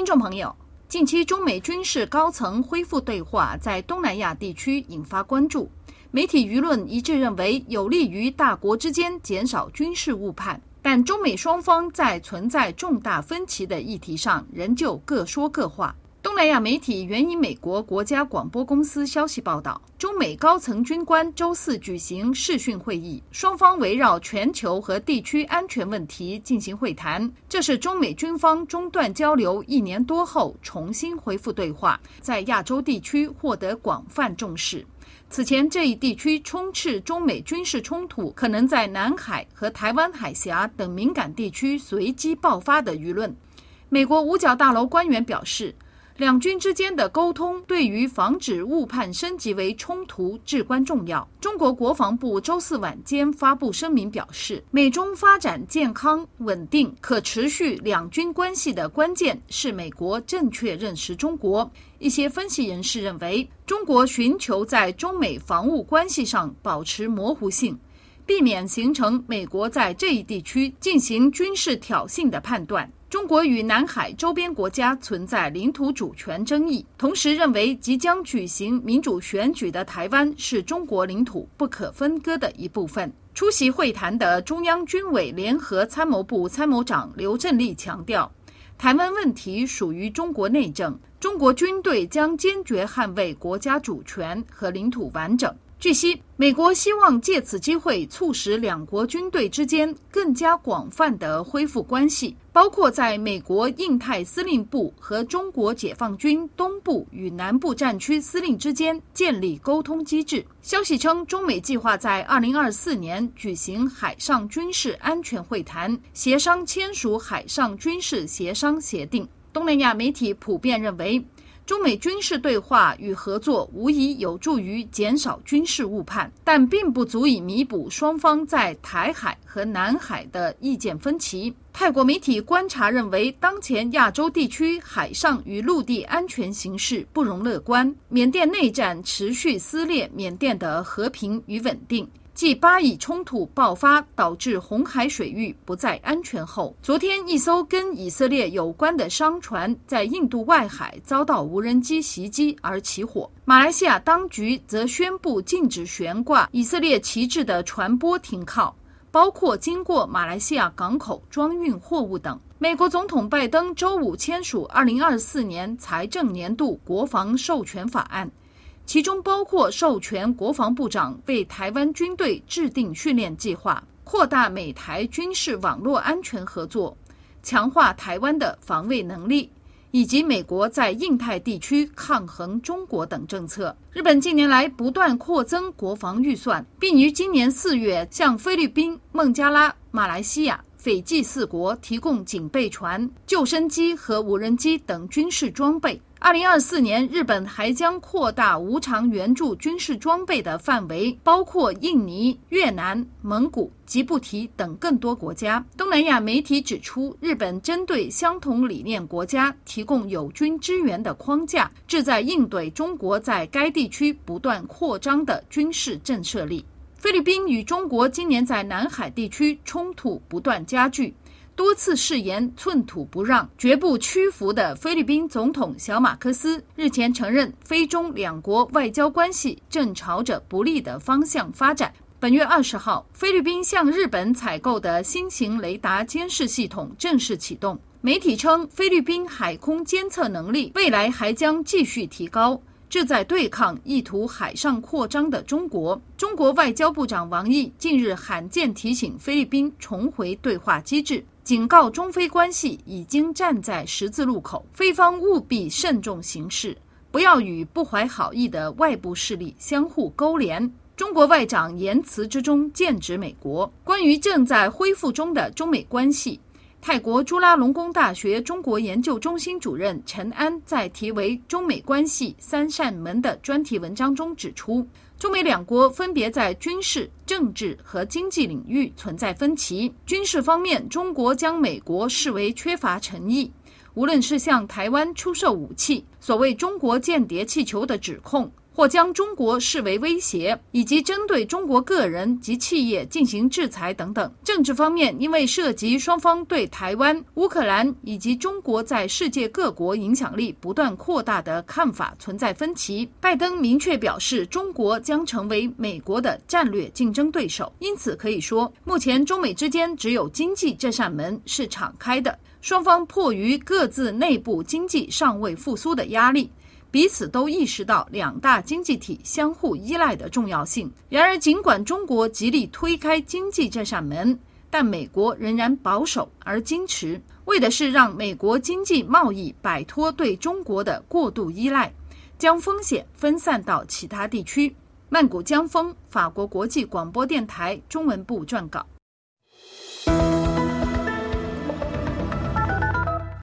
听众朋友，近期中美军事高层恢复对话，在东南亚地区引发关注。媒体舆论一致认为，有利于大国之间减少军事误判。但中美双方在存在重大分歧的议题上，仍旧各说各话。东南亚媒体援引美国国家广播公司消息报道，中美高层军官周四举行视讯会议，双方围绕全球和地区安全问题进行会谈。这是中美军方中断交流一年多后重新恢复对话，在亚洲地区获得广泛重视。此前，这一地区充斥中美军事冲突，可能在南海和台湾海峡等敏感地区随机爆发的舆论。美国五角大楼官员表示。两军之间的沟通对于防止误判升级为冲突至关重要。中国国防部周四晚间发布声明表示，美中发展健康、稳定、可持续两军关系的关键是美国正确认识中国。一些分析人士认为，中国寻求在中美防务关系上保持模糊性，避免形成美国在这一地区进行军事挑衅的判断。中国与南海周边国家存在领土主权争议，同时认为即将举行民主选举的台湾是中国领土不可分割的一部分。出席会谈的中央军委联合参谋部参谋长刘振立强调，台湾问题属于中国内政，中国军队将坚决捍卫国家主权和领土完整。据悉，美国希望借此机会促使两国军队之间更加广泛的恢复关系，包括在美国印太司令部和中国解放军东部与南部战区司令之间建立沟通机制。消息称，中美计划在二零二四年举行海上军事安全会谈，协商签署海上军事协商协定。东南亚媒体普遍认为。中美军事对话与合作无疑有助于减少军事误判，但并不足以弥补双方在台海和南海的意见分歧。泰国媒体观察认为，当前亚洲地区海上与陆地安全形势不容乐观，缅甸内战持续撕裂缅甸的和平与稳定。继巴以冲突爆发导致红海水域不再安全后，昨天一艘跟以色列有关的商船在印度外海遭到无人机袭击而起火。马来西亚当局则宣布禁止悬挂以色列旗帜的船舶停靠，包括经过马来西亚港口装运货物等。美国总统拜登周五签署2024年财政年度国防授权法案。其中包括授权国防部长为台湾军队制定训练计划、扩大美台军事网络安全合作、强化台湾的防卫能力，以及美国在印太地区抗衡中国等政策。日本近年来不断扩增国防预算，并于今年四月向菲律宾、孟加拉、马来西亚、斐济四国提供警备船、救生机和无人机等军事装备。二零二四年，日本还将扩大无偿援助军事装备的范围，包括印尼、越南、蒙古、吉布提等更多国家。东南亚媒体指出，日本针对相同理念国家提供友军支援的框架，旨在应对中国在该地区不断扩张的军事震慑力。菲律宾与中国今年在南海地区冲突不断加剧。多次誓言寸土不让、绝不屈服的菲律宾总统小马克思日前承认，菲中两国外交关系正朝着不利的方向发展。本月二十号，菲律宾向日本采购的新型雷达监视系统正式启动。媒体称，菲律宾海空监测能力未来还将继续提高，这在对抗意图海上扩张的中国。中国外交部长王毅近日罕见提醒菲律宾重回对话机制。警告中非关系已经站在十字路口，菲方务必慎重行事，不要与不怀好意的外部势力相互勾连。中国外长言辞之中剑指美国。关于正在恢复中的中美关系，泰国朱拉隆功大学中国研究中心主任陈安在题为《中美关系三扇门》的专题文章中指出。中美两国分别在军事、政治和经济领域存在分歧。军事方面，中国将美国视为缺乏诚意，无论是向台湾出售武器、所谓“中国间谍气球”的指控，或将中国视为威胁，以及针对中国个人及企业进行制裁等等。政治方面，因为涉及双方对台湾、乌克兰以及中国在世界各国影响力不断扩大的看法存在分歧。拜登明确表示，中国将成为美国的战略竞争对手。因此，可以说，目前中美之间只有经济这扇门是敞开的。双方迫于各自内部经济尚未复苏的压力。彼此都意识到两大经济体相互依赖的重要性。然而，尽管中国极力推开经济这扇门，但美国仍然保守而矜持，为的是让美国经济贸易摆脱对中国的过度依赖，将风险分散到其他地区。曼谷江峰，法国国际广播电台中文部撰稿。